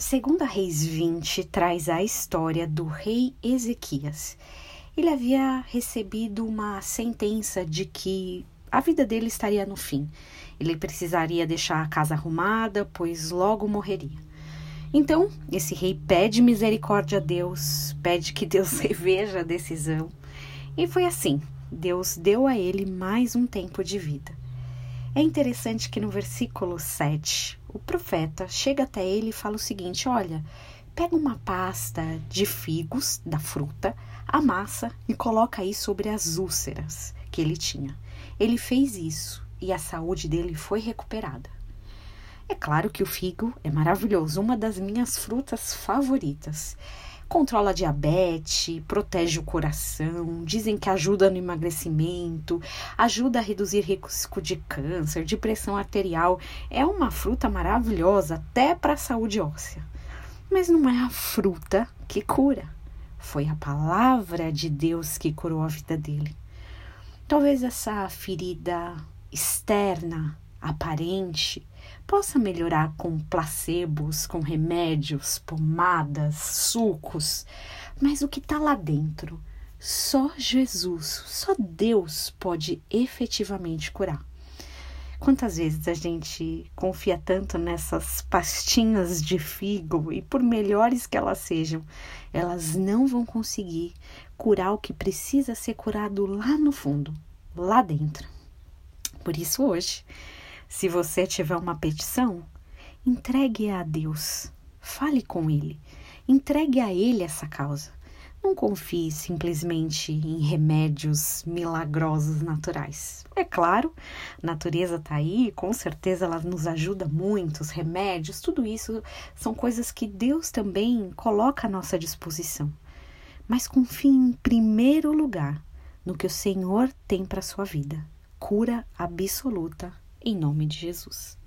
Segunda Reis 20 traz a história do rei Ezequias. Ele havia recebido uma sentença de que a vida dele estaria no fim. Ele precisaria deixar a casa arrumada, pois logo morreria. Então, esse rei pede misericórdia a Deus, pede que Deus reveja a decisão. E foi assim: Deus deu a ele mais um tempo de vida. É interessante que no versículo 7, o profeta chega até ele e fala o seguinte: Olha, pega uma pasta de figos da fruta, amassa e coloca aí sobre as úlceras que ele tinha. Ele fez isso e a saúde dele foi recuperada. É claro que o figo é maravilhoso, uma das minhas frutas favoritas. Controla diabetes, protege o coração, dizem que ajuda no emagrecimento, ajuda a reduzir risco de câncer, de pressão arterial. É uma fruta maravilhosa até para a saúde óssea. Mas não é a fruta que cura. Foi a palavra de Deus que curou a vida dele. Talvez essa ferida externa, aparente, possa melhorar com placebos, com remédios, pomadas, sucos, mas o que está lá dentro, só Jesus, só Deus pode efetivamente curar. Quantas vezes a gente confia tanto nessas pastinhas de figo e, por melhores que elas sejam, elas não vão conseguir curar o que precisa ser curado lá no fundo, lá dentro. Por isso, hoje, se você tiver uma petição, entregue a Deus, fale com Ele, entregue a Ele essa causa. Não confie simplesmente em remédios milagrosos naturais. É claro, a natureza está aí, com certeza ela nos ajuda muito, os remédios, tudo isso são coisas que Deus também coloca à nossa disposição. Mas confie em primeiro lugar no que o Senhor tem para sua vida cura absoluta em nome de Jesus.